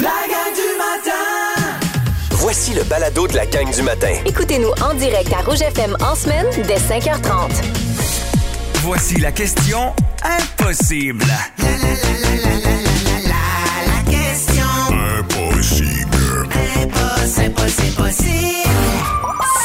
La gang du matin Voici le balado de la gang du matin. Écoutez-nous en direct à Rouge FM en semaine dès 5h30. Voici la question impossible.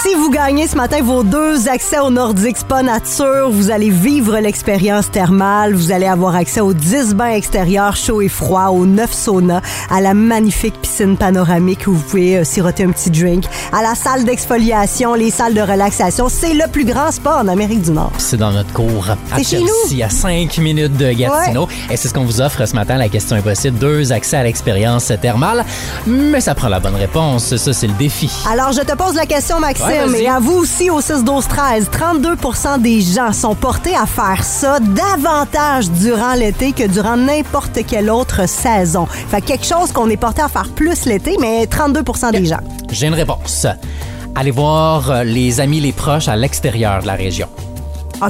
Si vous gagnez ce matin vos deux accès au Nordic Spa Nature, vous allez vivre l'expérience thermale. Vous allez avoir accès aux 10 bains extérieurs chauds et froids, aux 9 saunas, à la magnifique piscine panoramique où vous pouvez euh, siroter un petit drink, à la salle d'exfoliation, les salles de relaxation. C'est le plus grand spa en Amérique du Nord. C'est dans notre cours à C'est chez Chelsea, à 5 minutes de Gatineau. Et c'est ce qu'on vous offre ce matin, la question impossible. Deux accès à l'expérience thermale. Mais ça prend la bonne réponse. Ça, c'est le défi. Alors, je te pose la question, Maxime, Ouais, et à vous aussi au 6 12 13 32% des gens sont portés à faire ça davantage durant l'été que durant n'importe quelle autre saison. Fait que quelque chose qu'on est porté à faire plus l'été, mais 32% des gens. J'ai une réponse. Allez voir euh, les amis, les proches à l'extérieur de la région.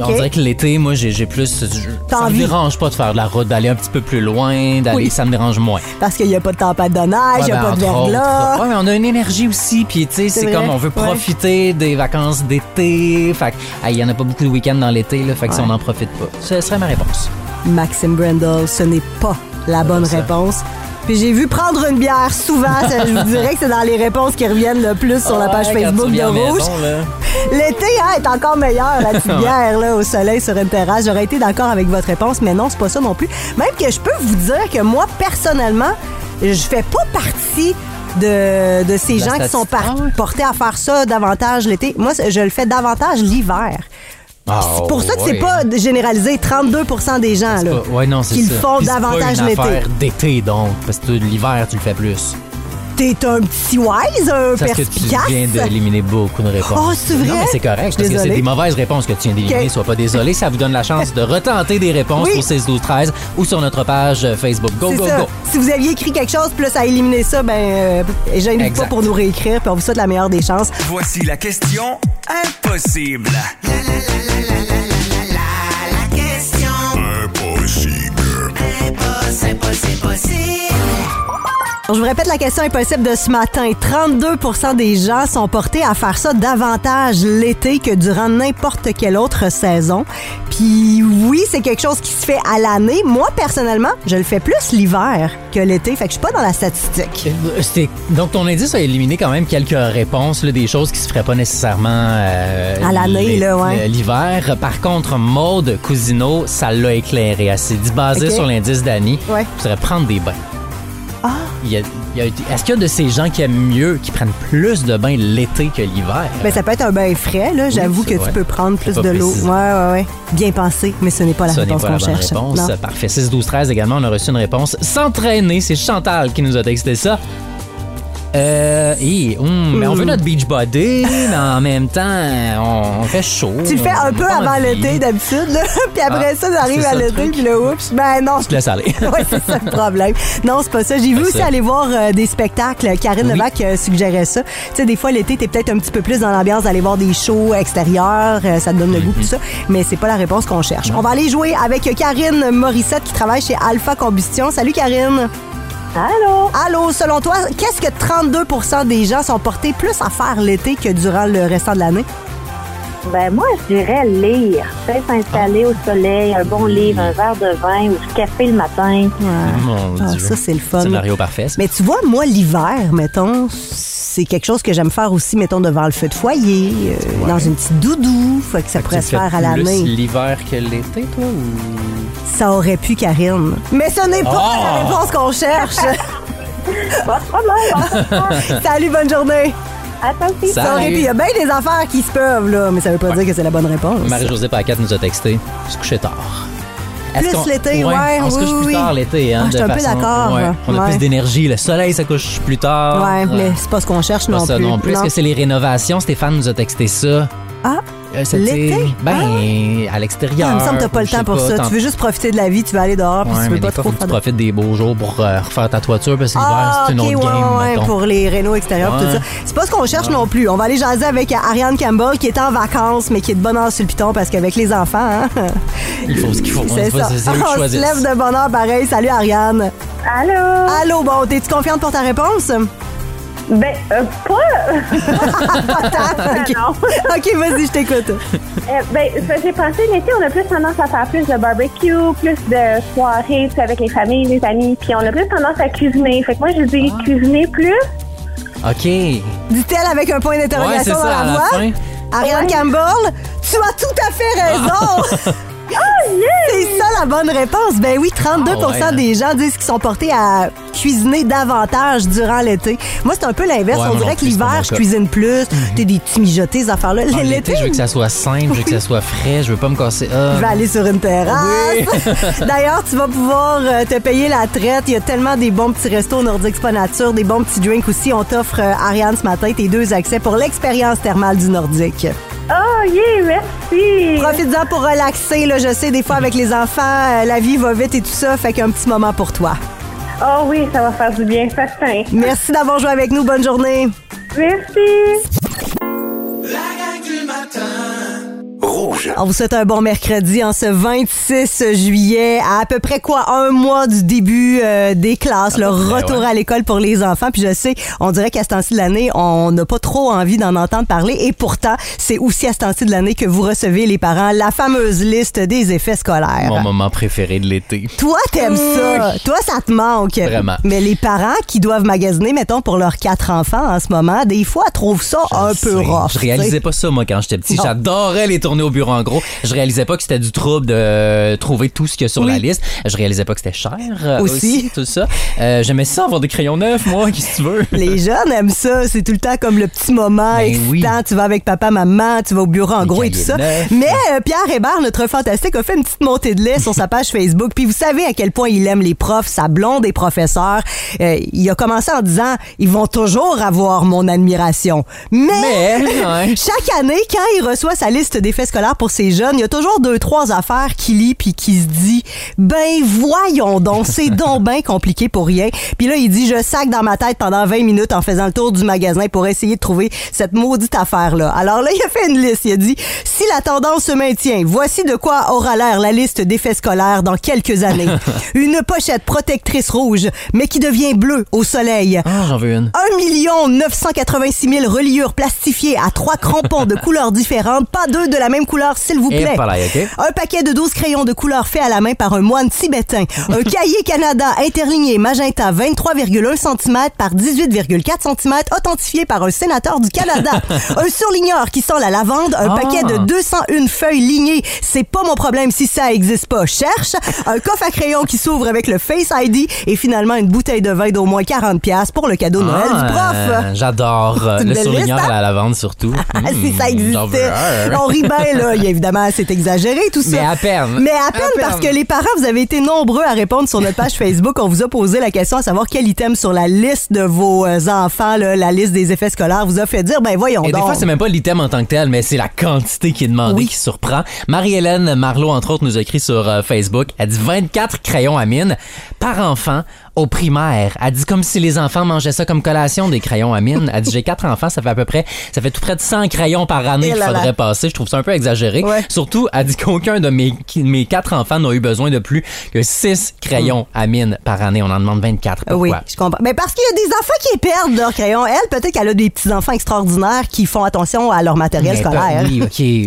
On dirait que l'été, moi, j'ai plus. je- ça me dérange pas de faire de la route, d'aller un petit peu plus loin, d'aller. Oui. Ça me dérange moins. Parce qu'il n'y a pas de tempête de neige, il n'y a ben, pas de verglas. Ouais, mais on a une énergie aussi, puis tu sais, c'est comme on veut ouais. profiter des vacances d'été. Fait il y en a pas beaucoup de week-ends dans l'été, là, fait que si on n'en profite pas. Ce serait ma réponse. Maxime Brendel, ce n'est pas la bonne ça. réponse. Puis j'ai vu prendre une bière souvent. ça, je vous dirais que c'est dans les réponses qui reviennent le plus sur la page Ouais, quand Facebook de Rouge. L'été hein, est encore meilleur, la petite bière là, au soleil sur une terrasse. J'aurais été d'accord avec votre réponse, mais non, c'est pas ça non plus. Même que je peux vous dire que moi, personnellement, je fais pas partie de, de ces La gens qui sont par- Ah portés à faire ça davantage l'été. Moi, je le fais davantage l'hiver. C'est pour ça que c'est ouais. pas généralisé. 32% des gens là, Pas- ouais, non, c'est qui le ça. font Puis c'est pas davantage une l'été. affaire d'été, donc. Parce que l'hiver, tu le fais plus. T'es un petit wise, un Parce que tu viens d'éliminer beaucoup de réponses. Oh, c'est vrai? Non, mais c'est correct. Parce que c'est des mauvaises réponses que tu viens d'éliminer. Ok. Sois pas désolé. Ça vous donne la chance de retenter des réponses Oui. au 6 12 13 ou sur notre page euh, Facebook. Go, go, ça. go. Si vous aviez écrit quelque chose, plus à éliminer ça, ben, euh, gênez-vous pas pour nous réécrire, puis on vous souhaite la meilleure des chances. Voici la question impossible. Alors, je vous répète la question impossible de ce matin. 32% des gens sont portés à faire ça davantage l'été que durant n'importe quelle autre saison. Puis oui, c'est quelque chose qui se fait à l'année. Moi, personnellement, je le fais plus l'hiver que l'été, fait que je suis pas dans la statistique. Euh, Donc, ton indice a éliminé quand même quelques réponses, là, des choses qui se feraient pas nécessairement euh, À l'année, ouais. euh, L'hiver. Par contre, Maude Cousineau, ça l'a éclairé. Elle s'est dit, basé sur l'indice d'Annie, Ouais. tu serais prendre des bains. Il y a- il y a- Est-ce qu'il y a de ces gens qui aiment mieux, qui prennent plus de bains l'été que l'hiver? Ben, ça peut être un bain frais, là. J'avoue que vrai. tu peux prendre plus de l'eau. Ouais, ouais, ouais. Bien pensé, mais ce n'est pas la Ce réponse qu'on cherche. réponse. Parfait. 6, 12, 13 également, on a reçu une réponse. S'entraîner, c'est Chantal qui nous a texté ça. Euh, hi, hum, mais on veut notre beach body, mais en même temps, on, on fait chaud. Tu le fais un On peu a pas avant envie. l'été d'habitude, là. puis après Ah, ça, ça arrive c'est à ça le l'été, truc. puis le oups, ben non. Je te laisse aller. Ouais, c'est ça le problème. Non, c'est pas ça. J'ai vu C'est aussi ça. aller voir euh, des spectacles. Karine. Levac euh, suggérait ça. Tu sais, des fois, l'été, t'es peut-être un petit peu plus dans l'ambiance d'aller voir des shows extérieurs. euh, ça te donne le goût, tout ça. Mais c'est pas la réponse qu'on cherche. On va aller jouer avec Karine Morissette qui travaille chez Alpha Combustion. Salut, Karine. Allô? Allô, selon toi, qu'est-ce que 32% des gens sont portés plus à faire l'été que durant le restant de l'année? Ben moi, je dirais lire. Peut-être s'installer au soleil, un bon livre, un verre de vin ou du café le matin. Mon Ah, Dieu. ça, c'est le fun. Scénario parfait. ça. Mais tu vois, moi, l'hiver, mettons, c'est quelque chose que j'aime faire aussi, mettons, devant le feu de foyer, euh, dans une petite doudou. Fait que ça pourrait se faire à plus l'année. l'hiver que l'été, toi, ou... Ça aurait pu, Karine. Mais ce n'est pas Oh! la réponse qu'on cherche. Pas de problème. Salut, bonne journée. À toi aussi. Salut. Ça. Il y a bien des affaires qui se peuvent, là, mais ça veut pas dire que c'est la bonne réponse. Marie-Josée Paquette nous a texté. Se coucher tard. Plus l'été, ouais, On se oui, couche oui, plus oui. tard l'été, hein. Ah, je suis de un peu façon- d'accord, ouais. On a ouais. plus d'énergie. Le soleil se couche plus tard. Ouais, Ouais. mais c'est pas ce qu'on cherche Pas non ça plus. non plus. Est-ce que c'est les rénovations? Stéphane nous a texté ça. Ah, L'été? été, Ben, à l'extérieur. Ah, il me semble que t'as pas le temps pour ça. Tu veux juste profiter de la vie, tu veux aller dehors, puis tu veux pas trop faut que tu profites des beaux jours pour euh, refaire ta toiture parce que l'hiver, Ah, c'est une ok, autre ouais, game, pour les rénaux extérieurs tout ça. C'est pas ce qu'on cherche non plus. On va aller jaser avec Ariane Campbell qui est en vacances mais qui est de bonne heure sur le piton parce qu'avec les enfants, hein, Il faut ce qu'il faut. c'est C'est ça. On se lève de bonne heure pareil. Salut Ariane. Allô? Allô, bon, t'es-tu confiante pour ta réponse? Ben, euh, pas. ok, non. Ok, vas-y, je t'écoute. Euh, ben, ça, j'ai pensé, l'été, on a plus tendance à faire plus de barbecue, plus de soirées, tu sais, avec les familles, les amis, puis on a plus tendance à cuisiner. Fait que moi, je dis Ah. cuisiner plus. OK. Dit-elle avec un point Ouais, d'interrogation ça, dans à la voix. Ariane Ouais. Campbell, tu as tout à fait raison. C'est ça la bonne réponse. Ben oui, 32 Ah ouais, hein. des gens disent qu'ils sont portés à cuisiner davantage durant l'été. Moi, c'est un peu l'inverse. Ouais, On dirait que pas l'hiver, je cuisine plus. T'es des petits mijotés, ces affaires-là. Ah, L'été, je veux que ça soit simple, je veux que ça soit frais, je veux pas me casser. Ah. je vais aller sur une terrasse. D'ailleurs, tu vas pouvoir euh, te payer la traite. Il y a tellement des bons petits restos Nordique Spa Nature, des bons petits drinks aussi. On t'offre, euh, Ariane, ce matin, tes deux accès pour l'expérience thermale du Nordique. Yeah, merci. Profites-en pour relaxer. Là, je sais, des fois, avec les enfants, euh, la vie va vite et tout ça. Fait qu'un petit moment pour toi. Oh oui, ça va faire du bien, certain. Merci d'avoir joué avec nous. Bonne journée. Merci. Rouge. On vous souhaite un bon mercredi en ce 26 juillet, à à peu près quoi un mois du début euh, des classes, le retour ouais. à l'école pour les enfants. Puis je sais, on dirait qu'à ce temps-ci de l'année, on n'a pas trop envie d'en entendre parler. Et pourtant, c'est aussi à ce temps-ci de l'année que vous recevez les parents la fameuse liste des effets scolaires. Mon moment préféré de l'été. Toi, t'aimes ça. Toi, ça te manque. Vraiment. Mais les parents qui doivent magasiner, mettons, pour leurs quatre enfants en ce moment, des fois, trouvent ça un peu rough. Je réalisais pas ça, moi, quand j'étais petit. J'adorais les tournées au bureau en gros. Je réalisais pas que c'était du trouble de euh, trouver tout ce qu'il y a sur Oui. la liste. Je réalisais pas que c'était cher euh, Aussi. aussi. tout ça. Euh, J'aimais ça avoir des crayons neufs, moi, qu'est-ce que tu veux? Les jeunes aiment ça. C'est tout le temps comme le petit moment Ben excitant. oui. Tu vas avec papa, maman, tu vas au bureau en Les gros et tout ça. neufs. Mais euh, Pierre Hébert, notre fantastique, a fait une petite montée de lait sur sa page Facebook. Puis vous savez à quel point il aime les profs, sa blonde et professeurs. Euh, il a commencé en disant, ils vont toujours avoir mon admiration. Mais, ouais. Chaque année, quand il reçoit sa liste d'effets pour ses jeunes, il y a toujours deux, trois affaires qu'il lit puis qui se dit, ben voyons donc, c'est donc bien compliqué pour rien. Puis là, il dit, je sac dans ma tête pendant 20 minutes en faisant le tour du magasin pour essayer de trouver cette maudite affaire-là. Alors là, il a fait une liste. Il a dit, si la tendance se maintient, voici de quoi aura l'air la liste d'effets scolaires dans quelques années. Une pochette protectrice rouge, mais qui devient bleue au soleil. Ah, j'en veux une. 1 986 000 reliures plastifiées à trois crampons de couleurs différentes, pas deux de la même couleur, s'il vous plaît. Un paquet de 12 crayons de couleur fait à la main par un moine tibétain. Un cahier Canada interligné magenta 23,1 cm par 18,4 cm authentifié par un sénateur du Canada. un surligneur qui sent la lavande. Un Ah. paquet de 201 feuilles lignées. C'est pas mon problème si ça existe pas. Cherche. Un coffre à crayon qui s'ouvre avec le Face ID. Et finalement, une bouteille de vin d'au moins 40 pièces pour le cadeau de Noël du prof. Ah, J'adore. euh, Le surligneur hein? à la lavande, surtout. Ah, si ça Hmm, existait. On rit bien, là. Il y a évidemment, c'est exagéré, tout ça. Mais à peine. Mais à peine, À peine. parce que les parents, vous avez été nombreux à répondre sur notre page Facebook. On vous a posé la question à savoir quel item sur la liste de vos euh, enfants, là, la liste des effets scolaires, vous a fait dire, ben voyons Et des donc. fois, c'est même pas l'item en tant que tel, mais c'est la quantité qui est demandée Oui. qui surprend. Marie-Hélène Marlot, entre autres, nous a écrit sur euh, Facebook. Elle dit 24 crayons à mine par enfant au primaire. Elle dit comme si les enfants mangeaient ça comme collation, des crayons à mine. Elle dit j'ai quatre enfants, ça fait à peu près, ça fait tout près de 100 crayons par année qu'il là. faudrait passer. Je trouve ça un peu exagéré. Ouais. Surtout, elle dit qu'aucun de mes, mes quatre enfants n'a eu besoin de plus que 6 crayons à mine par année. On en demande 24. Pourquoi? Oui, je comprends. Mais parce qu'il y a des enfants qui perdent leurs crayons. Elle, peut-être qu'elle a des petits-enfants extraordinaires qui font attention à leur matériel Mais scolaire. oui,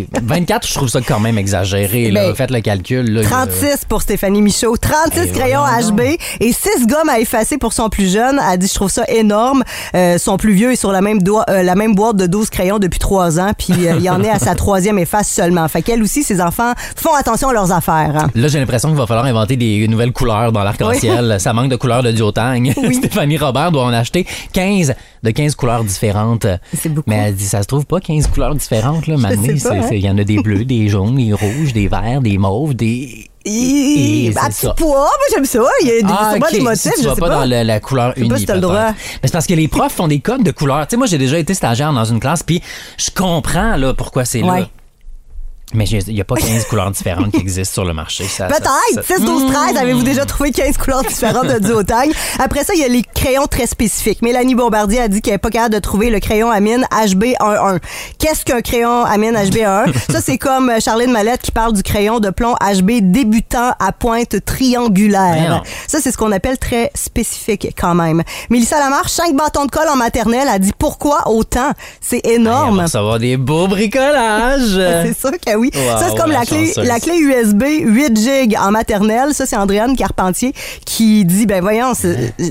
OK. 24, je trouve ça quand même exagéré. Là. Ben, Faites le calcul. Là, 36 pour Stéphanie Michaud, 36 Eh, crayons HB et 6 gommes à effacer pour son plus jeune. Elle dit je trouve ça énorme. Euh, son plus vieux est sur la même, doigt- euh, la même boîte de 12 crayons depuis 3 ans puis euh, il en est à sa troisième efface seulement. Fait qu'elle aussi ses enfants font attention à leurs affaires. hein. Là, j'ai l'impression qu'il va falloir inventer des nouvelles couleurs dans l'arc-en-ciel. Ça manque de couleurs de duotang. Stéphanie Robert doit en acheter 15 de 15 couleurs différentes. C'est beaucoup. Mais elle dit, ça se trouve pas 15 couleurs différentes, là, hein. Il y en a des bleus, des jaunes, des rouges, des verts, des mauves, des... Et, à c'est petit poids, moi j'aime ça. Il y a des, Ah, des motifs, Si tu je vas sais pas, pas. dans la couleur unie. si le droit. Mais c'est parce que les profs font des codes de couleurs. Tu sais, moi, j'ai déjà été stagiaire dans une classe, puis je comprends là pourquoi c'est Ouais. là. Mais il n'y a pas 15 couleurs différentes qui existent sur le marché. Peut-être. ça- 6, 12, 13. Avez-vous déjà trouvé 15 couleurs différentes de duotang? Après ça, il y a les crayons très spécifiques. Mélanie Bombardier a dit qu'elle n'est pas capable de trouver le crayon Amine HB11. Qu'est-ce qu'un crayon Amine HB11? ça, c'est comme euh, Charline Mallette qui parle du crayon de plomb HB débutant à pointe triangulaire. Ça, c'est ce qu'on appelle très spécifique quand même. Mélissa Lamarche, 5 bâtons de colle en maternelle, a dit pourquoi autant? C'est Hey, on énorme. va recevoir des beaux bricolages. C'est sûr que oui. Wow, ça, c'est comme la la clé, chanceuse. la clé USB 8 gig en maternelle. Ça, c'est Andréane Carpentier qui dit, ben voyons,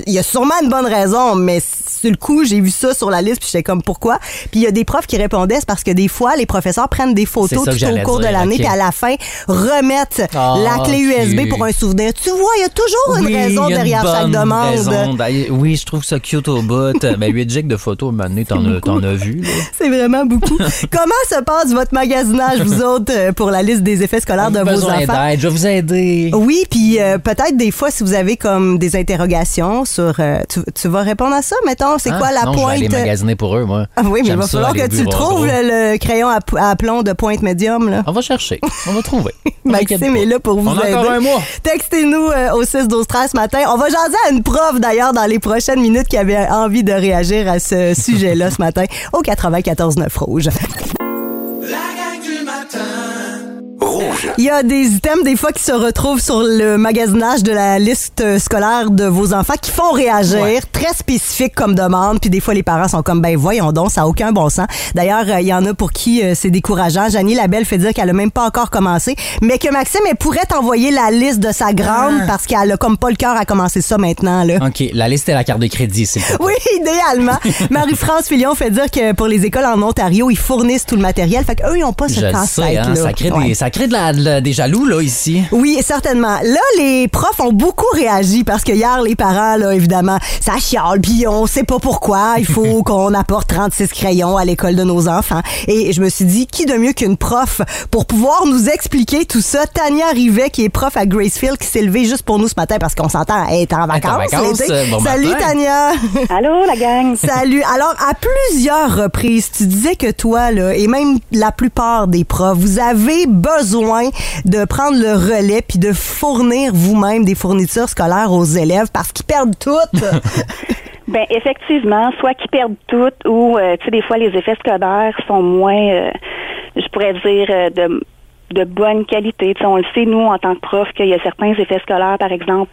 il y a sûrement une bonne raison, mais sur le coup, j'ai vu ça sur la liste, puis j'étais comme, pourquoi? Puis il y a des profs qui répondaient, c'est parce que des fois, les professeurs prennent des photos tout au cours de l'année, puis à la fin, remettent Ah, la clé. USB pour un souvenir. Tu vois, il y a toujours une raison une derrière chaque demande. raison. Ben, Oui, je trouve ça cute au bout. ben, 8 gigs de photos, maintenant, t'en as, t'en as vu. C'est vraiment beaucoup. Comment se passe votre magasinage, vous autres, euh, pour la liste des effets scolaires de vos Besoin enfants? d'aide, je vais vous aider. Oui, puis euh, peut-être des fois, si vous avez comme des interrogations sur... euh, tu, tu vas répondre à ça, mettons? C'est quoi la non, Je vais pointe? aller magasiner pour eux, moi. Ah oui, mais il va falloir que tu trouves, le, le crayon à, plomb de pointe médium. Là. On va chercher. On va trouver. Maxime est là pour vous On a aider. encore un mois. Textez-nous euh, au 6 12 13 ce matin. On va jaser à une prof d'ailleurs dans les prochaines minutes qui avait envie de réagir à ce sujet-là ce matin au 94 9 rouge. Rouge. Il y a des items des fois qui se retrouvent sur le magasinage de la liste euh, scolaire de vos enfants qui font réagir, Ouais. très spécifique comme demande, puis des fois les parents sont comme ben voyons donc, ça a aucun bon sens. D'ailleurs, euh, il y en a pour qui euh, c'est décourageant. Janie Labelle fait dire qu'elle a même pas encore commencé, mais que Maxime elle pourrait t'envoyer la liste de sa grande Ah. parce qu'elle a comme pas le cœur à commencer ça maintenant là. OK, la liste et la carte de crédit, c'est Oui, idéalement. Marie-France Filion fait dire que pour les écoles en Ontario, ils fournissent tout le matériel. Fait qu'eux, ils n'ont pas ce casse-tête. hein, là. ça crée, Ouais. des, ça crée de la- de la- des jaloux, là, ici. Oui, certainement. Là, les profs ont beaucoup réagi parce que hier, les parents, là, évidemment, ça chiale, puis on sait pas pourquoi. Il faut qu'on apporte 36 crayons à l'école de nos enfants. Et je me suis dit, qui de mieux qu'une prof pour pouvoir nous expliquer tout ça? Tania Rivet, qui est prof à Gracefield, qui s'est levée juste pour nous ce matin parce qu'on s'entend, elle est en est en vacances. l'été. euh, bon Salut, matin. Tania. Allô, la gang? Salut. Alors, à plusieurs reprises, tu disais que toi, là, et même la plupart des profs, vous avez besoin de prendre le relais puis de fournir vous-même des fournitures scolaires aux élèves parce qu'ils perdent toutes. Ben effectivement, soit qu'ils perdent tout ou euh, tu sais des fois les effets scolaires sont moins euh, je pourrais dire euh, de de bonne qualité. Tu sais, on le sait, nous, en tant que prof, qu'il y a certains effets scolaires, par exemple,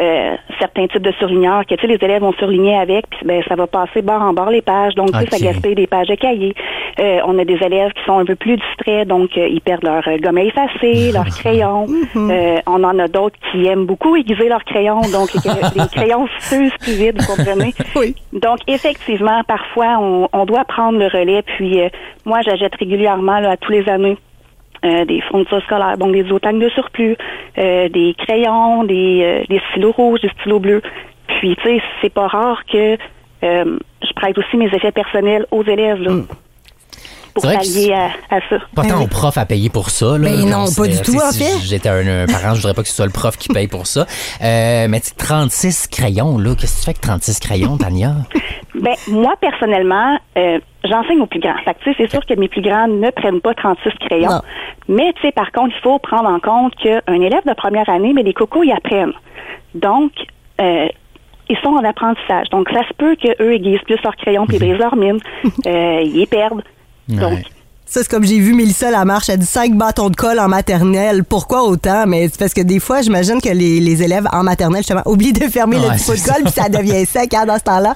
euh, certains types de surligneurs, que tu sais, les élèves vont surligner avec, puis ben, ça va passer bord en bord les pages, donc tu sais, Ok. ça gaspille des pages de cahiers. Euh, on a des élèves qui sont un peu plus distraits, donc euh, ils perdent leur euh, gomme à effacer, leur crayon. Euh, on en a d'autres qui aiment beaucoup aiguiser leur crayon, donc les, les crayons fusent plus vite, vous comprenez? Oui. Donc, effectivement, parfois, on, on doit prendre le relais. Puis, euh, moi, j'achète régulièrement, là, à tous les années, euh, des fournitures scolaires, donc des autangs de surplus, euh, des crayons, des, euh, des stylos rouges, des stylos bleus. Puis, tu sais, c'est pas rare que euh, je prête aussi mes effets personnels aux élèves, là, pour pallier à, à ça. Pas tant au prof à payer pour ça. Là. Ben non, pas du tout, en si fait. J'étais un, un parent, je voudrais pas que ce soit le prof qui paye pour ça. Euh, mais tu sais, 36 crayons, là, qu'est-ce que tu fais avec 36 crayons, Tania? Ben, moi, personnellement, euh, j'enseigne aux plus grands. Fait que, tu sais, c'est sûr que mes plus grands ne prennent pas 36 crayons. Non. Mais, tu sais, par contre, il faut prendre en compte qu'un élève de première année, mais les cocos, ils apprennent. Donc, euh, ils sont en apprentissage. Donc, ça se peut qu'eux aiguisent plus leurs crayons puis ils brisent leur mine. Euh, ils les perdent. Donc. Ça, c'est comme j'ai vu Mélissa Lamarche, elle dit cinq bâtons de colle en maternelle. Pourquoi autant? Mais c'est parce que des fois, j'imagine que les, les élèves en maternelle, justement, oublient de fermer le petit pot de colle puis ça devient sec hein, dans ce temps-là.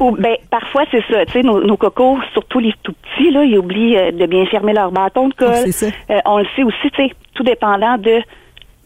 Ou, ben, parfois, c'est ça. Tu sais, nos, nos cocos, surtout les tout petits, là, ils oublient euh, de bien fermer leur bâton de colle. C'est ça. Euh, on le sait aussi, tu sais, tout dépendant de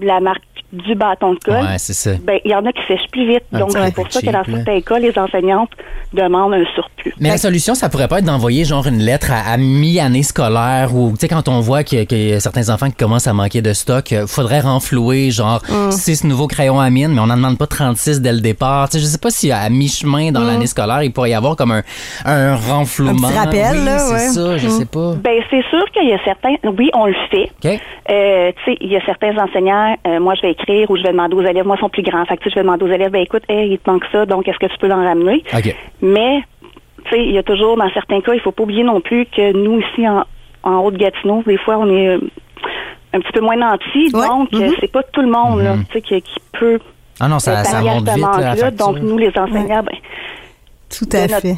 la marque du bâton de colle. Ouais, c'est ça. Ben, il y en a qui sèchent plus vite. Un donc, c'est pour ça cheap, que dans là. certains cas, les enseignantes demandent un surplus. Mais la solution, ça pourrait pas être d'envoyer genre une lettre à, à mi-année scolaire ou, tu sais, quand on voit qu'il y a- qu'il y a certains enfants qui commencent à manquer de stock, euh, faudrait renflouer genre Mm. 6 nouveaux crayons à mine, mais on n'en demande pas 36 dès le départ. Tu sais, je sais pas si à mi-chemin dans l'année scolaire, il pourrait y avoir comme un, un renflouement. Mm. Un petit rappel, Oui, là, c'est ouais. ça, je Mm. sais pas. Ben, c'est sûr qu'il y a certains, oui, on le fait. OK? Euh, tu sais, il y a certains enseignants, euh, moi, je vais écrire ou je vais demander aux élèves, moi, ils sont plus grands. Fait que, tu sais, je vais demander aux élèves, ben, écoute, hey, il te manque ça, donc est-ce que tu peux l'en ramener? Mais, tu sais, il y a toujours, dans certains cas, il faut pas oublier non plus que nous, ici, en, en haut de Gatineau, des fois, on est euh, un petit peu moins nantis. Ouais. Donc, euh, Mhm. c'est pas tout le monde Mhm. sais, qui, qui peut Ah non, ça, ça monte ce vite, là, la manque-là. facture. Donc, nous, les enseignants, ben, Tout à notre- fait.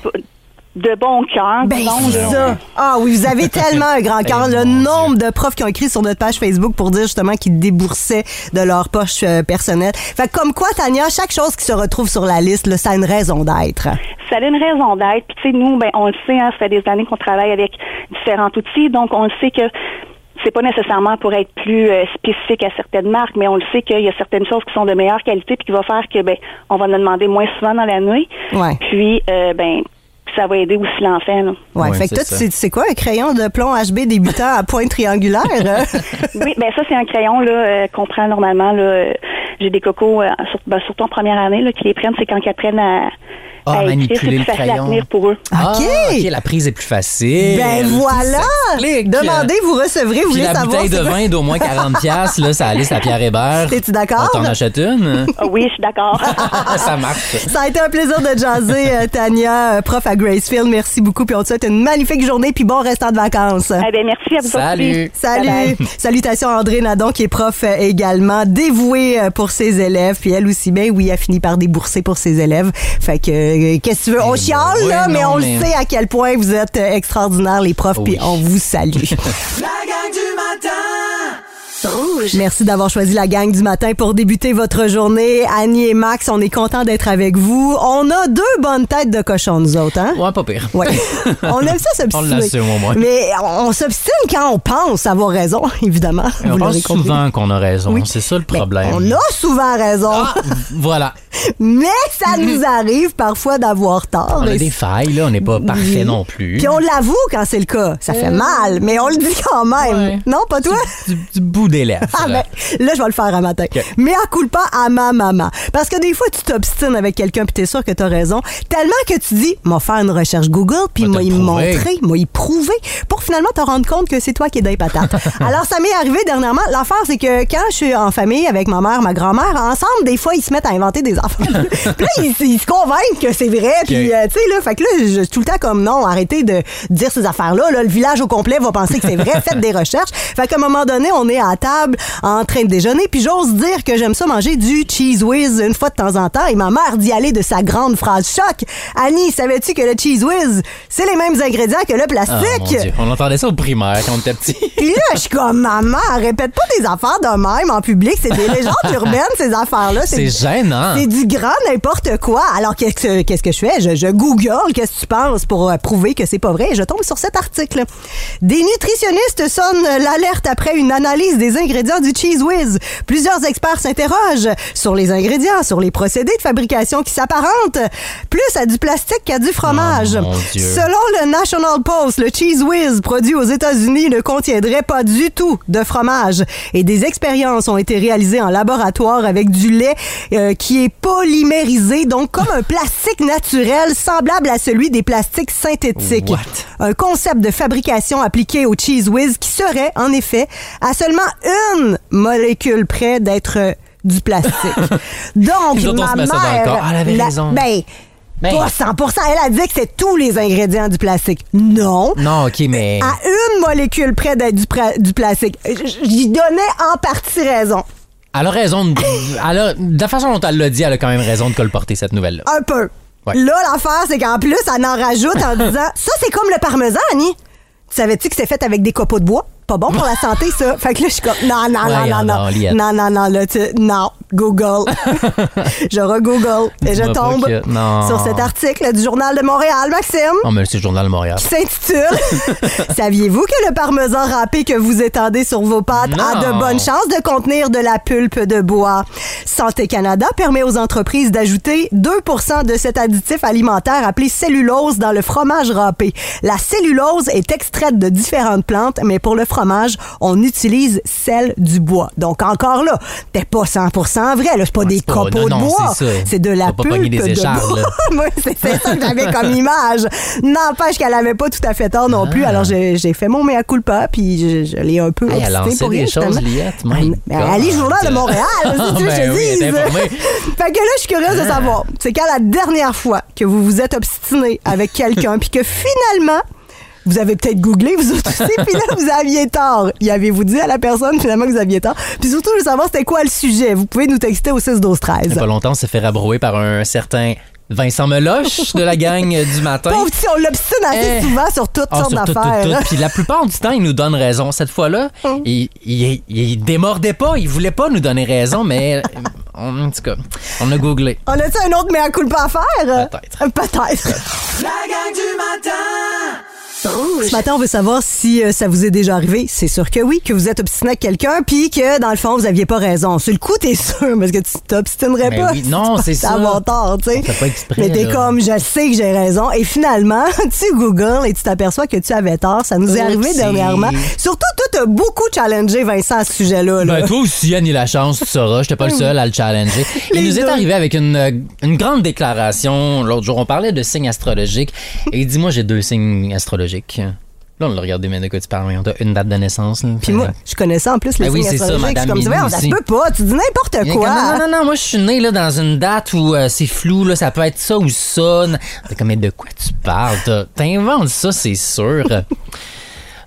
De bon cœur, Ben, c'est là. ça. Ah oui, vous avez tellement un grand cœur. Le nombre de profs qui ont écrit sur notre page Facebook pour dire justement qu'ils déboursaient de leur poche euh, personnelle. Fait que comme quoi, Tania, chaque chose qui se retrouve sur la liste, là, ça a une raison d'être. Ça a une raison d'être. Puis, tu sais, nous, ben, on le sait, hein, ça fait des années qu'on travaille avec différents outils, donc on le sait que c'est pas nécessairement pour être plus euh, spécifique à certaines marques, mais on le sait qu'il y a certaines choses qui sont de meilleure qualité puis qui va faire que ben on va nous demander moins souvent dans la nuit. Ouais. Puis euh, ben ça va aider aussi l'enfant. là. Ouais, fait que c'est toi, tu sais, quoi, un crayon de plomb HB débutant à pointe triangulaire? hein? oui, ben ça c'est un crayon là euh, qu'on prend normalement là. euh, J'ai des cocos euh, sur- ben, surtout en première année là qui les prennent, c'est quand ils apprennent à, à écrire, c'est manipuler plus le facile crayon. à tenir pour eux. Ah, OK. OK, la prise est plus facile. Ben voilà! Demandez, vous recevrez, vous Puis voulez la savoir. bouteille de vin d'au moins 40 pièces là, ça liste à Pierre Hébert. T'es-tu d'accord? On t'en achète une? Ah oui, je suis d'accord. ça marche. Ça a été un plaisir de jaser, euh, Tania, euh, prof à Gracefield. Merci beaucoup. Puis on te souhaite une magnifique journée puis bon restant de vacances. eh ben merci à vous Salut. Salut. Salutations à André Nadon, qui est prof euh, également, dévouée pour ses élèves. Puis elle aussi, ben oui, a fini par débourser pour ses élèves. Fait que, euh, qu'est-ce que tu veux? On Eh chiale, ben, là, ouais, mais on le sait à quel point vous êtes euh, extraordinaires, les profs, puis Oui. on vous salue. La gang du matin Rouge. Merci d'avoir choisi la gang du matin pour débuter votre journée. Annie et Max, on est content d'être avec vous. On a deux bonnes têtes de cochon, nous autres, hein? Ouais, pas pire. Ouais. On aime ça On s'obstiner. l'assume au moins. Mais on, s'obstine quand on pense avoir raison, évidemment. On pense souvent qu'on a raison. Oui. C'est ça le Mais problème. on a souvent raison, Ah, voilà. mais ça nous arrive parfois d'avoir tort. On a des failles, là. On n'est pas Oui. parfait non plus. Puis on l'avoue quand c'est le cas. Ça fait mal, mais on le dit quand même. Ouais. Non, pas toi? Du, du bout des lèvres. Ah ben, là, je vais le faire un matin. Mais à coup pas à ma maman. Parce que des fois, tu t'obstines avec quelqu'un puis t'es sûr que t'as raison. Tellement que tu dis, m'a faire une recherche Google puis m'a y montrer, m'a y prouver pour finalement te rendre compte que c'est toi qui es des patates. Alors, ça m'est arrivé dernièrement. L'affaire, c'est que quand je suis en famille avec ma mère, ma grand-mère, ensemble, des fois, ils se mettent à inventer des affaires. puis là, ils, ils se convainquent que c'est vrai. Puis, euh, tu sais, là, fait que là, je suis tout le temps comme non, arrêtez de dire ces affaires-là. Là, le village au complet va penser que c'est vrai. Faites des recherches. Fait qu'à un moment donné, on est à table en train de déjeuner. Puis j'ose dire que j'aime ça manger du cheese whiz une fois de temps en temps. Et ma mère dit aller de sa grande phrase choc. Annie, savais-tu que le cheese whiz, c'est les mêmes ingrédients que le Ah, mon plastique? Dieu. On entendait ça au primaire quand on était petit. Puis là, je suis comme maman, répète pas des affaires de même en public. C'est des légendes urbaines, ces affaires-là. C'est gênant. C'est du grand n'importe quoi. Alors, qu'est-ce que, qu'est-ce que je fais? Je, je Google, qu'est-ce que tu penses pour euh, prouver que c'est pas vrai? Et je tombe sur cet article. Des nutritionnistes sonnent l'alerte après une analyse des ingrédients du Cheese Whiz. Plusieurs experts s'interrogent sur les ingrédients, sur les procédés de fabrication qui s'apparentent plus à du plastique qu'à du fromage. Oh. Selon le National Post, le Cheese Whiz produit aux États-Unis ne contiendrait pas du tout de fromage. Et des expériences ont été réalisées en laboratoire avec du lait euh, qui est polymérisé, donc comme un plastique naturel semblable à celui des plastiques synthétiques. What? Un concept de fabrication appliqué au Cheese Whiz qui serait, en effet, à seulement une molécule près d'être euh, du plastique. Donc, autres, ma mère... Ah, elle avait la- raison. Ben, Ben. pas 100 Elle a dit que c'est tous les ingrédients du plastique. Non. Non, OK, mais. À une molécule près d'être du, plastique. J- J'y donnais en partie raison. Elle a raison. De, elle a- de la façon dont elle l'a dit, elle a quand même raison de colporter cette nouvelle-là. Un peu. Ouais. Là, l'affaire, c'est qu'en plus, elle en rajoute en disant Ça, c'est comme le parmesan, Annie. Tu savais-tu que c'est fait avec des copeaux de bois? Pas bon pour la santé, ça. Fait que là, je suis comme Non, non, non, non, Liette. non. Non, non, non, là, tu. Non. Google. je re-Google. Et je tombe sur cet article du Journal de Montréal, Maxime. Non, mais c'est le Journal de Montréal. qui s'intitule Saviez-vous que le parmesan râpé que vous étendez sur vos pâtes a de bonnes chances de contenir de la pulpe de bois? Santé Canada permet aux entreprises d'ajouter 2% de cet additif alimentaire appelé cellulose dans le fromage râpé. La cellulose est extraite de différentes plantes, mais pour le fromage, on utilise celle du bois. Donc encore là, t'es pas 100% vrai, là, c'est pas des c'est copeaux non, de bois, c'est c'est de la pulpe des de bois. Moi, c'est c'est ça que j'avais comme image. N'empêche qu'elle avait pas tout à fait tort non plus. Alors, j'ai fait mon mea culpa, puis je, je l'ai un peu Ah. Hey, elle obstiné pour des rien, choses, finalement. Liette. God. elle lit le journal de Montréal, je Ben oui, elle informée. fait que là, je suis curieuse de savoir, c'est quand la dernière fois que vous vous êtes obstiné avec quelqu'un, puis que finalement, Vous avez peut-être googlé, vous autres aussi, puis là, vous aviez tort. Y avez-vous dit à la personne, finalement, que vous aviez tort? Puis surtout, je veux savoir, c'était quoi le sujet? Vous pouvez nous texter au 6 12 13 Il y a pas longtemps, on s'est fait rabrouer par un certain Vincent Meloche de la gang euh, du matin. Pauvre petit, on l'obstine assez Eh. souvent sur toutes Ah, sortes d'affaires. Puis la plupart du temps, il nous donne raison. Cette fois-là, Hum. il, il, il démordait pas, il voulait pas nous donner raison, mais on- en tout cas, on a googlé. On a-tu un autre mea culpa à faire? Peut-être. Peut-être. La gang du matin Ce matin, on veut savoir si euh, ça vous est déjà arrivé. C'est sûr que oui, que vous êtes obstiné avec quelqu'un, puis que dans le fond, vous aviez pas raison. Sur le coup, t'es sûr, parce que tu t'obstinerais Ben pas. oui, non, c'est ça. avoir tort, tu sais. On fait pas exprès, Mais t'es là. comme, je sais que j'ai raison. Et finalement, tu googles et tu t'aperçois que tu avais tort. Ça nous est arrivé Oupsie. dernièrement. Surtout, toi, t'as beaucoup challengé Vincent à ce sujet-là. là. Ben, toi aussi, Annie Lachance, tu sauras, j'étais pas le seul à le challenger. Les Il nous est deux. arrivé avec une, euh, une grande déclaration. L'autre jour, on parlait de signes astrologiques. Et il dit, moi, j'ai deux signes astrologiques. Là, on l'a regardé, mais de quoi tu parles? On a une date de naissance. Là. Puis moi, je connaissais en plus les Ben oui, signes c'est ça, astrologiques. Je suis comme, ça se peut pas. Tu dis n'importe quoi. comme, non, non, non, moi je suis né là, dans une date où euh, c'est flou, là, ça peut être ça ou ça. T'es comme, mais de quoi tu parles? T'inventes ça, c'est sûr.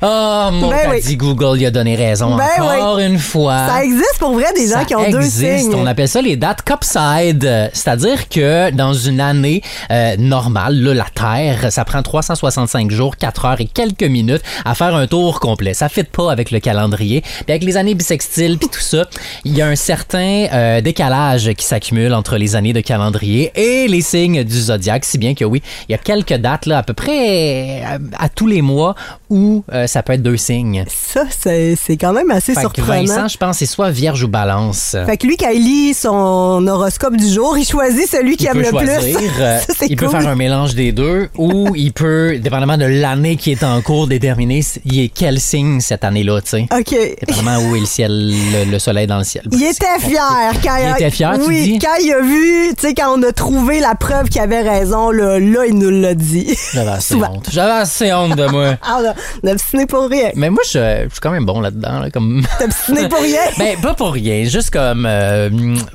Oh, mon Ben oui. Google, il a donné raison Ben encore une fois. Ça existe pour vrai des gens Ça qui ont deux existe. signes. On appelle ça les dates Copside. C'est-à-dire que dans une année euh, normale, là, la Terre, ça prend 365 jours, 4 heures et quelques minutes à faire un tour complet. Ça fit pas avec le calendrier. Puis avec les années bissextiles puis tout ça, il y a un certain euh, décalage qui s'accumule entre les années de calendrier et les signes du zodiaque. Si bien que oui, il y a quelques dates là, à peu près euh, à, tous les mois où euh, ça peut être deux signes. Ça, c'est c'est quand même assez Fait que surprenant. Vincent, je pense, c'est soit vierge ou balance. Fait que lui, quand il lit son horoscope du jour, il choisit celui qu'il il aime le choisir. plus. euh, Ça, il peut faire un mélange des deux ou il peut, dépendamment de l'année qui est en cours, déterminer il est quel signe cette année-là, tu sais. OK. Dépendamment où est le ciel, le, le soleil dans le ciel. Il était fier quand Il a- était fier, tu Oui, dis? quand il a vu, tu sais, quand on a trouvé la preuve qu'il avait raison, là, là il nous l'a dit. J'avais assez honte. J'avais assez honte de moi. Ah, obstiné pour rien. Mais moi, je, je suis quand même bon là-dedans. là, comme... T'as obstiné pour rien? Ben, pas pour rien. Juste comme. euh,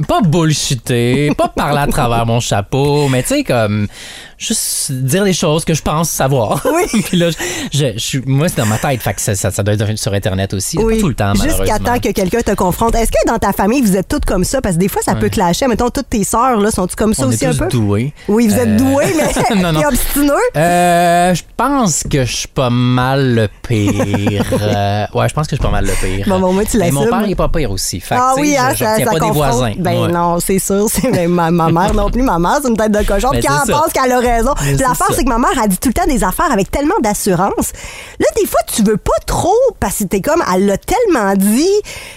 pas bullshiter, pas parler à travers mon chapeau, mais tu sais, comme. Juste dire les choses que je pense savoir. Oui. Puis là, je, je- je moi, c'est dans ma tête. Fait que ça, ça, ça doit être sur Internet aussi. Oui, Pas tout le temps, Jusqu'à temps que quelqu'un te confronte. Est-ce que dans ta famille, vous êtes toutes comme ça? Parce que des fois, ça peut clasher. Mettons, toutes tes sœurs, là, sont-tu comme ça On est aussi un tous peu? doués. Oui, vous êtes Euh, doués, mais non, non. obstineux. Euh, je pense que je suis pas mal le pire. Euh, ouais, je pense que je suis pas mal le pire. Bon, bon, moi, tu Mais mon l'assumes. père, il est pas pire aussi. Fait Ah oui, je- hein, je ça, retiens ça pas des voisins. Ben Ouais. non, c'est sûr. C'est ben, ma, ma mère non plus. Ma mère, c'est une tête de cochon. Ben, quand elle pense qu'elle a raison. L'affaire, c'est que ma mère, elle dit tout le temps des affaires avec tellement d'assurance. Là, des fois, tu veux pas trop parce que t'es comme, elle l'a tellement dit.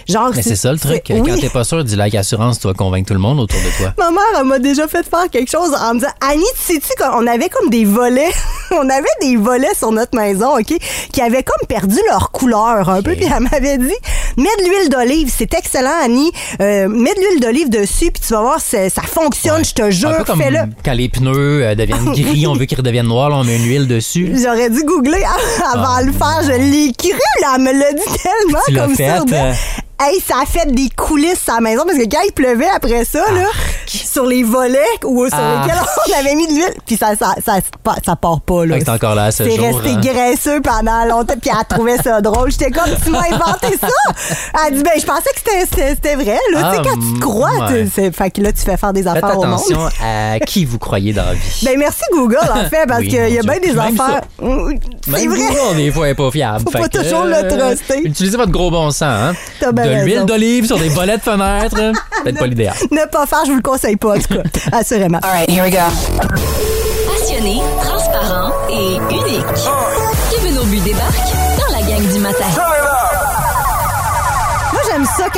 Genre, Mais c'est ça le truc. Quand oui. t'es pas sûr du like assurance, tu vas convaincre tout le monde autour de toi. Ma mère, elle m'a déjà fait faire quelque chose en me disant Annie, tu sais-tu qu'on avait comme des volets, on avait des volets sur notre maison, OK, qui avaient comme perdu leur couleur un peu. Puis elle m'avait dit Mets de l'huile d'olive, c'est excellent, Annie. Euh, mets de l'huile d'olive dessus, puis tu vas voir, ça fonctionne, je te jure, fais-le. quand les pneus euh, deviennent gris, on veut qu'ils redeviennent noirs, là, on met une huile dessus. J'aurais dû googler avant Ah, de le faire. Je l'ai cru, là. Elle me l'a dit tellement Tu comme fait, ça. euh. Hey, ça a fait des coulisses à la maison parce que quand il pleuvait après ça, là, sur les volets ou sur lesquels on avait mis de l'huile, puis ça, ça, ça, ça, ça part pas, là. Fait que c'est encore là à ce C'est jour, resté hein. graisseux pendant longtemps, puis elle trouvait ça drôle. J'étais comme, tu m'as inventé ça. Elle dit, ben, je pensais que c'était- c'était c'était vrai, là. tu sais, Ah, quand tu te crois, ouais. tu- c'est- fait que là, tu fais faire des Faites affaires au monde. attention à qui vous croyez dans la vie. Ben merci Google en fait parce Oui, qu'il y a mon bien Dieu. des Même affaires. C'est Même vrai. Google, des fois, est pas fiable. Faut Fait pas que, toujours le euh, truster. Utilisez votre gros bon sens, hein. T'as bien De l'huile d'olive sur des volets de fenêtre, peut-être pas l'idéal. Ne pas faire, je vous le conseille pas en tout cas, assurément. All right, here we go. Passionné, transparent et unique. Kevin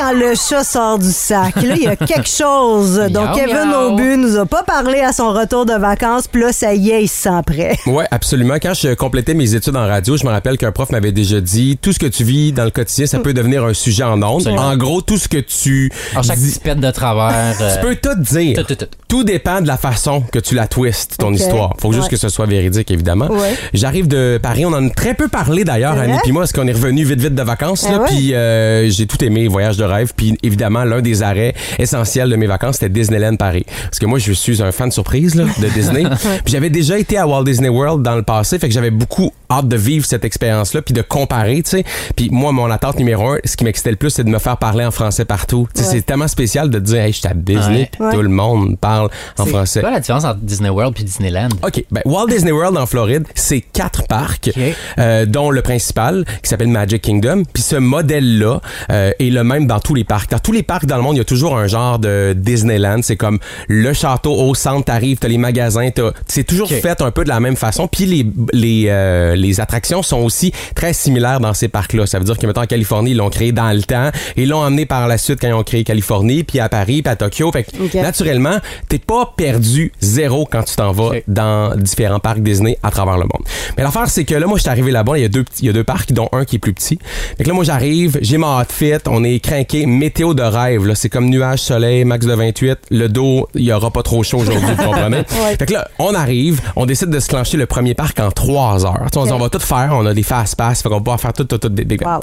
quand le chat sort du sac. Là il y a quelque chose dont Miaou, Kevin miaou. Aubu nous a pas parlé à son retour de vacances. Puis là ça y est, il se sent prêt. Ouais, absolument. Quand je complétais mes études en radio, je me rappelle qu'un prof m'avait déjà dit tout ce que tu vis dans le quotidien, ça peut devenir un sujet en ondes. En gros, tout ce que tu Alors, chaque dis, petite pète de travers. euh, tu peux tout dire. tout, tout, tout. Tout dépend de la façon que tu la twistes, ton Ok. histoire. Faut juste Ouais. que ce soit véridique, évidemment. Ouais. J'arrive de Paris. On en a très peu parlé d'ailleurs, Annie puis moi, parce qu'on est revenu vite, vite de vacances. Ouais? Puis euh, j'ai tout aimé, voyage de rêve. Puis évidemment, l'un des arrêts essentiels de mes vacances, c'était Disneyland Paris. Parce que moi, je suis un fan de surprise là, de Disney. puis j'avais déjà été à Walt Disney World dans le passé, fait que j'avais beaucoup hâte de vivre cette expérience-là, puis de comparer, tu sais. Puis moi, mon attente numéro un, ce qui m'excitait le plus, c'est de me faire parler en français partout. Tu sais, Ouais. C'est tellement spécial de te dire, hey, je suis à Disney, Ouais. puis Ouais. tout le monde parle en C'est français. quoi la différence entre Disney World puis Disneyland? OK. Ben, Walt Disney World en Floride, c'est quatre parcs, euh, dont le principal, qui s'appelle Magic Kingdom. Puis ce modèle-là euh, est le même dans tous les parcs. Dans tous les parcs dans le monde, il y a toujours un genre de Disneyland. C'est comme le château au centre, t'arrives, t'as les magasins, t'as... C'est toujours fait un peu de la même façon. Puis les, les, euh, les attractions sont aussi très similaires dans ces parcs-là. Ça veut dire que, mettons, en Californie, ils l'ont créé dans le temps. Ils l'ont emmené par la suite quand ils ont créé Californie, puis à Paris, puis à Tokyo. Fait que, naturellement, t'es pas perdu zéro quand tu t'en vas dans différents parcs Disney à travers le monde. Mais l'affaire, c'est que là, moi, je suis arrivé là-bas, il y a deux, petits- il y a deux parcs, dont un qui est plus petit. Fait que là, moi, j'arrive, j'ai mon outfit, on est craqué, météo de rêve, là. C'est comme nuage, soleil, max de 28. Le dos, il y aura pas trop chaud aujourd'hui, vous comprenez? Fait que là, on arrive, on décide de se clencher le premier parc en trois heures. Tu sais, on dit, on va tout faire, on a des fast pass, fait qu'on va pouvoir faire tout, tout, tout, des, des- Wow.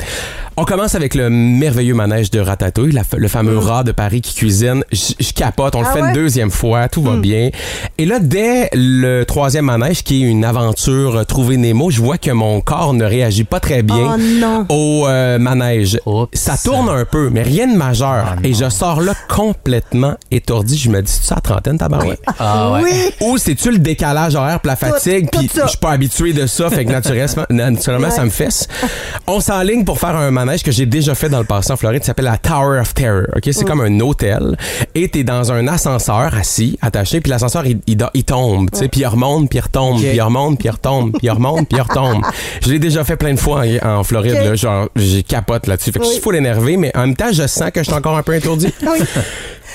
On commence avec le merveilleux manège de Ratatouille, la- le fameux rat de Paris qui cuisine. Je capote, on Mm. Ah le fait ouais? une deuxième fois, tout va bien. Et là, dès le troisième manège, qui est une aventure euh, trouver Nemo, je vois que mon corps ne réagit pas très bien Oh au euh, manège. Oups. Ça tourne un peu, mais rien de majeur. Ah Et je sors là complètement étourdi. Je me dis, c'est ça à trentaine, tabarouette? Ah ouais. Oui. Ou c'est-tu le décalage horaire puis la fatigue, tout puis je suis pas habitué de ça, fait que naturellement, naturellement ça me fesse. On s'enligne pour faire un manège que j'ai déjà fait dans le passé en Floride, qui s'appelle la Tower of Terror. Ok, c'est comme un hôtel et t'es dans un ascenseur assis, attaché, puis l'ascenseur il, il, do- il tombe, tu sais, puis il remonte, puis il retombe, puis il remonte, puis il retombe, puis il remonte, puis il retombe. Je l'ai déjà fait plein de fois en, en Floride, là, genre j'ai capote là-dessus, fait que je suis full énervé, mais en même temps je sens que je suis encore un peu étourdi. Oui.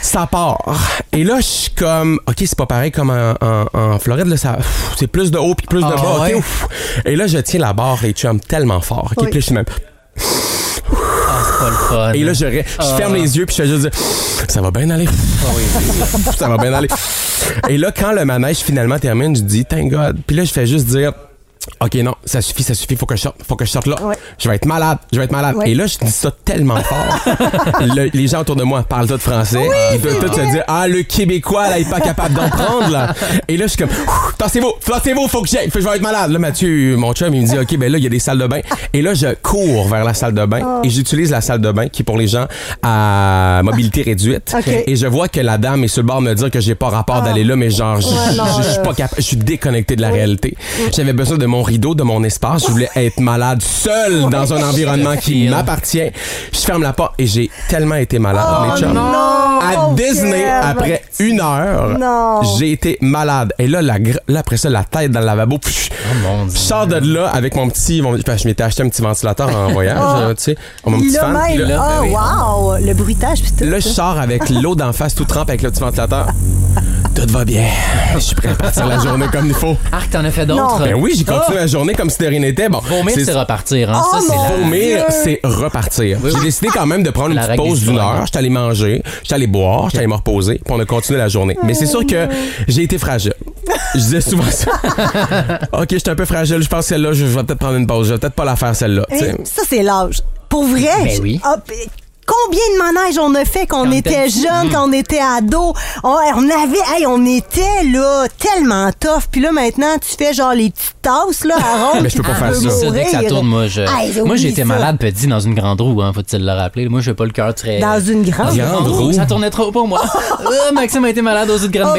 ça part. Et là, je suis comme, OK, c'est pas pareil comme en, en- en Floride, là, ça, c'est plus de haut puis plus de Ah, bas. OK, ouais? ouf. Et là, je tiens la barre, les chums, tellement fort. OK, Oui. puis là, je suis même. Ah, c'est pas le fun. Et là, je, je Ah. ferme les yeux puis je fais juste dire, ça va bien aller. ça va bien aller. Et là, quand le manège finalement termine, je dis, thank God. Puis là, je fais juste dire, OK, non, ça suffit, ça suffit, faut que je sorte, faut que je sorte là. Ouais. Je vais être malade, je vais être malade. Ouais. Et là, je dis ça tellement fort. Le- les gens autour de moi parlent tout français. Ils doivent tous se dire, ah, le Québécois, là, il est pas capable d'en prendre, là. Et là, je suis comme, tassez-vous, tassez-vous, faut que j'aille, faut que je vais être malade. Là, Mathieu, mon chum, il me dit, OK, ben là, il y a des salles de bain. Et là, je cours vers la salle de bain et j'utilise la salle de bain qui est pour les gens à mobilité réduite. OK. Et je vois que la dame est sur le bord de me dire que j'ai pas rapport d'aller là, mais genre, je- je suis euh, pas capable, je suis déconnecté de la réalité. J'avais besoin de mon rideau, de mon espace. Je voulais être malade seul dans un environnement qui m'appartient. Je ferme la porte et j'ai tellement été malade, Oh mes chums. non, À Disney, Kev. après une heure, j'ai été malade. Et là, la, là, après ça, la tête dans le lavabo. pff, Oh mon je sors de là avec mon petit. mon- je m'étais acheté un petit ventilateur en voyage, euh, tu sais. Mon petit fan. Même. là, Oh, ben wow. Le bruitage. Là, je sors avec l'eau d'en face tout trempe avec le petit ventilateur. Tout va bien. Je suis prêt à partir la journée comme il faut. Arc, t'en as fait d'autres? Ben oui, j'ai continué la journée comme si de rien n'était. Bon, Vomir, c'est repartir. Hein? Oh ça. Vomir, c'est repartir. Oui, J'ai décidé quand même de prendre une petite pause d'une heure. J'étais allé manger, j'étais allé boire, j'étais allé me reposer, puis on a continué la journée. Mais c'est sûr que j'ai été fragile. Je disais souvent ça. OK, j'étais un peu fragile. Je pense que celle-là, je vais peut-être prendre une pause. Je vais peut-être pas la faire celle-là. tu sais. Hey, ça, c'est l'âge. Pour vrai? Ben oui. Ah, p- Combien de manèges on a fait quand on était jeune, quand on était ado? On, on avait, hey, on était là tellement tough. Puis là maintenant, tu fais genre les petites tasses là à ronde. Mais je peux pas faire ça. Ça, dès que ça tourne, moi, je... Hey, ça. malade petit dans une grande roue, hein, faut-il le rappeler. Moi, j'ai pas le cœur très... Dans une grande. Grande roue. Ça tournait trop pour moi. Euh, Maxime a été malade aux yeux de Oh,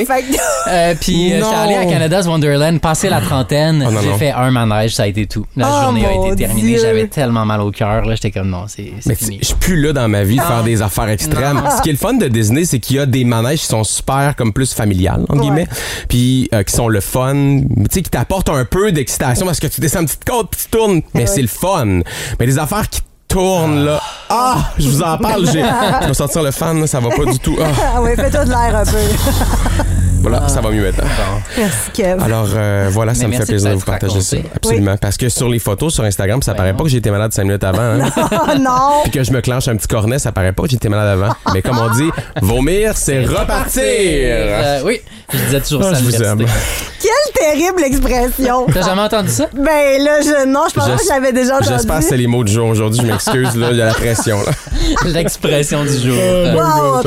Euh, puis euh, Non. j'étais allé à Canada's Wonderland, passé la trentaine, Oh, j'ai fait un manège, ça a été tout. La Oh, journée a été terminée, j'avais tellement mal au cœur, là, j'étais comme non, c'est Mais je suis plus là dans ma vie de faire des affaires extrêmes. Ce qui est le fun de Disney, c'est qu'il y a des manèges qui sont super comme plus familiales, entre guillemets, puis euh, qui sont le fun, tu sais, qui t'apportent un peu d'excitation parce que tu descends une petite côte puis tu tournes, mais c'est le fun. Mais des affaires qui tournent là, ah, je vous en parle, j'ai, je vais sortir le fan, là, ça va pas du tout. Ah, Ah oui, fais-toi de l'air un peu. voilà, ça va mieux maintenant. Merci, Kev. Alors euh, voilà, ça Mais me fait plaisir de vous partager ça. Absolument. Parce que sur les photos sur Instagram, ça paraît non. pas que été malade cinq minutes avant. hein. Oh non! Puis que je me clenche un petit cornet, ça paraît pas que j'étais malade avant. Mais comme on dit, vomir, c'est repartir. Euh, oui, je disais toujours Ah, ça à je vous aime. Quelle terrible expression! T'as jamais entendu ça? Ben là, je, non, je pense pas que l'avais déjà entendu. J'espère que c'est les mots du jour aujourd'hui. Je m'excuse, là, il y a la pression. Là. L'expression du jour. Wow.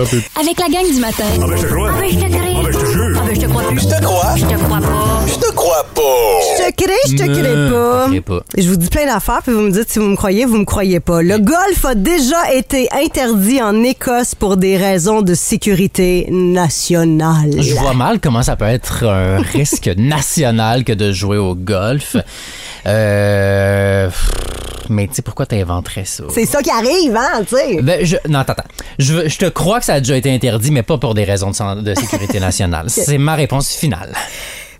Avec la gang du matin. Ah ben, je te crois. Je te crois. Je je. Je. Je pas. Je te crois. pas. Je te crée, je te crée pas. crée pas. Je vous dis plein d'affaires, puis vous me dites si vous me croyez, vous me croyez pas. Le golf a déjà été interdit en Écosse pour des raisons de sécurité nationale. Je vois mal comment ça peut être un risque national que de jouer au golf. Euh, mais tu sais, pourquoi t'inventerais ça? C'est ça qui arrive, hein, tu sais. Ben, je, non, attends, attends. Je, te crois que ça a déjà été interdit, mais pas pour des raisons de sécurité nationale. C'est ma réponse finale.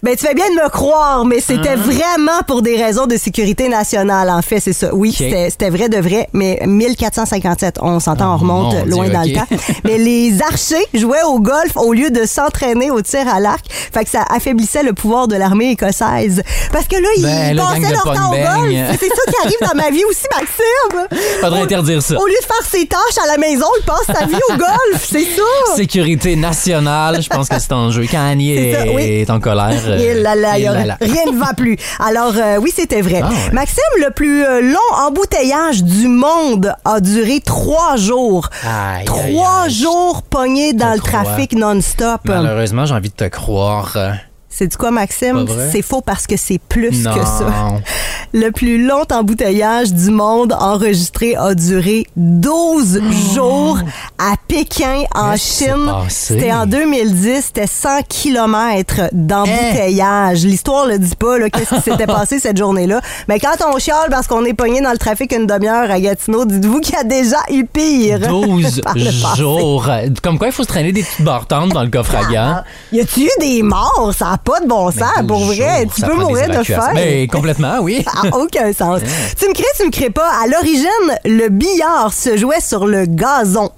Ben, tu fais bien de me croire, mais c'était vraiment pour des raisons de sécurité nationale, en fait, c'est ça. Oui, c'était c'était vrai de vrai, mais 1457, on s'entend, on remonte mon loin dans le temps. Mais les archers jouaient au golf au lieu de s'entraîner au tir à l'arc. Fait que ça affaiblissait le pouvoir de l'armée écossaise. Parce que là, ils Ben, le passaient leur temps au golf. C'est ça qui arrive dans ma vie aussi, Maxime. Faudrait Au- interdire ça. Au lieu de faire ses tâches à la maison, il passe sa vie au golf, c'est ça. Sécurité nationale, je pense que c'est en jeu. Quand Annie ça, oui. est en colère. Et là, là, et y a- là, là. rien ne va plus. Alors, euh, oui, c'était vrai. Ah ouais. Maxime, le plus euh, long embouteillage du monde a duré trois jours. Aïe, trois aïe, jours pognés dans le crois. trafic non-stop. Malheureusement, j'ai envie de te croire. C'est du quoi, Maxime? C'est faux parce que c'est plus non. que ça. Le plus long embouteillage du monde enregistré a duré 12 jours à Pékin, en Chine. C'était en 2010, c'était 100 km d'embouteillage. L'histoire le dit pas, qu'est-ce qui s'était passé cette journée-là. Mais quand on chiale parce qu'on est pogné dans le trafic une demi-heure à Gatineau, dites-vous qu'il y a déjà eu pire. 12 par le passé. jours. Comme quoi, il faut se traîner des petites bartendes dans le coffre à gants. Ah, Y a-tu eu des morts? Ça n'a pas de bon sens, Mais 12 pour vrai. Tu peux mourir de faim. Mais complètement, oui. Ça a aucun sens. Tu me crées, tu me crées pas. À l'origine, le billard se jouait sur le gazon.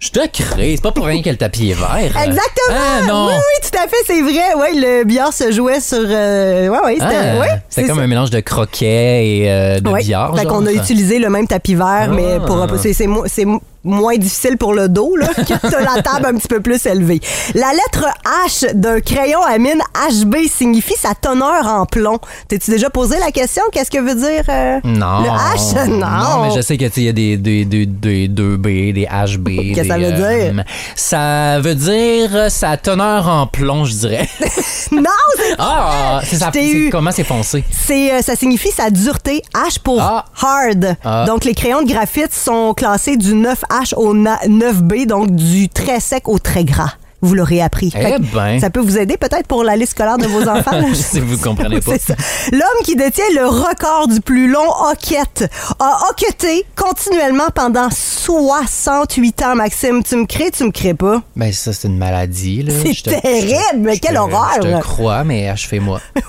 Je te crée, c'est pas pour rien que le tapis est vert. Exactement. Ah, non. Oui, oui, tout à fait, c'est vrai. Oui, le billard se jouait sur. euh, ouais, ouais, c'était. Ah, ouais, c'était comme ça. un mélange de croquet et euh, de Ouais. billard. Fait qu'on a utilisé le même tapis vert, mais pour Ah. c'est moins difficile pour le dos là, que la table un petit peu plus élevée. La lettre H d'un crayon à mine HB signifie sa teneur en plomb. T'es-tu déjà posé la question? Qu'est-ce que veut dire euh, Non. le H? Non. Non, mais je sais que tu sais, il y a des, des, des, des 2B, des HB. Qu'est-ce que ça veut dire? Ça veut dire euh, sa teneur en plomb, je dirais. non, c'est ah, c'est ça. Comment c'est foncé? C'est, euh, ça signifie sa dureté. H pour Ah. hard. Ah. Donc, les crayons de graphite sont classés du 9H au na- 9B, donc du très sec au très gras. Vous l'aurez appris. Eh ben. Ça peut vous aider peut-être pour la liste scolaire de vos enfants. là. si vous comprenez pas. L'homme qui détient le record du plus long hoquette a hoqueté continuellement pendant 68 ans, Maxime. Tu me crées, tu me crées pas? Ben, ça, c'est une maladie, là. C'est terrible, mais quelle horreur. Je te crois, mais achevez-moi.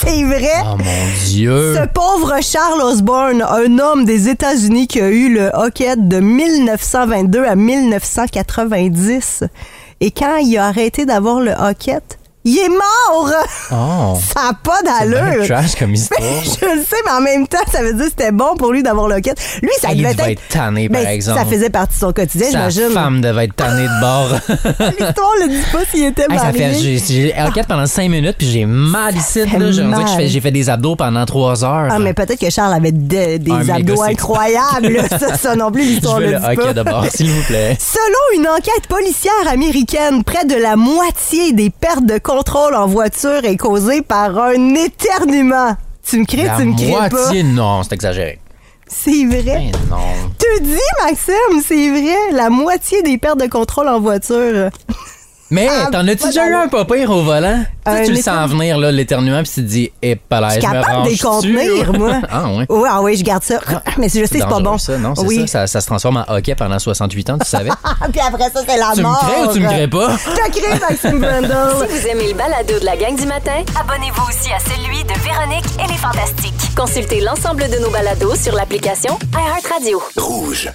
C'est vrai. Oh mon Dieu. Ce pauvre Charles Osborne, un homme des États-Unis qui a eu le hockey de 1922 à 1990. Et quand il a arrêté d'avoir le hockey, il est mort! Oh. Ça n'a pas d'allure! trash comme histoire. Je le sais, mais en même temps, ça veut dire que c'était bon pour lui d'avoir le hockey. Lui, ça Il devait devait être... être tanné, par Ben, exemple. Ça faisait partie de son quotidien, Sa j'imagine. femme devait être tannée de bord. L'histoire ne dit pas s'il était marié. j'ai, hockey pendant 5 minutes puis j'ai mal ici. j'ai, fait des abdos pendant 3 heures. Ah, mais peut-être que Charles avait de- des abdos incroyables. ça, ça non plus, l'histoire ne le dit pas. de bord, s'il vous plaît. Selon une enquête policière américaine, près de la moitié des pertes de contrôle en voiture est causée par un éternuement. Tu me crées, La tu me crées pas. moitié, non, c'est exagéré. C'est vrai. Ben non. Te dis, Maxime, c'est vrai. La moitié des pertes de contrôle en voiture. Mais Ah, t'en as-tu déjà eu un pas pire au volant? Tu sais, tu le sens venir, là, l'éternuement, puis tu te dis, eh, pas là, Je je suis me capable de les contenir, moi? ah, ouais. Oui, ah oui, je garde ça. Mais je sais, c'est pas bon. Ça, non, c'est oui. ça, ça. Ça se transforme en hockey pendant 68 ans, tu savais? Ah, puis après ça, c'est la tu me mort. crées ou tu me crées pas? Je te crée, Maxime Brundle. Si vous aimez le balado de la gang du matin, abonnez-vous aussi à celui de Véronique et les Fantastiques. Consultez l'ensemble de nos balados sur l'application iHeartRadio. Rouge.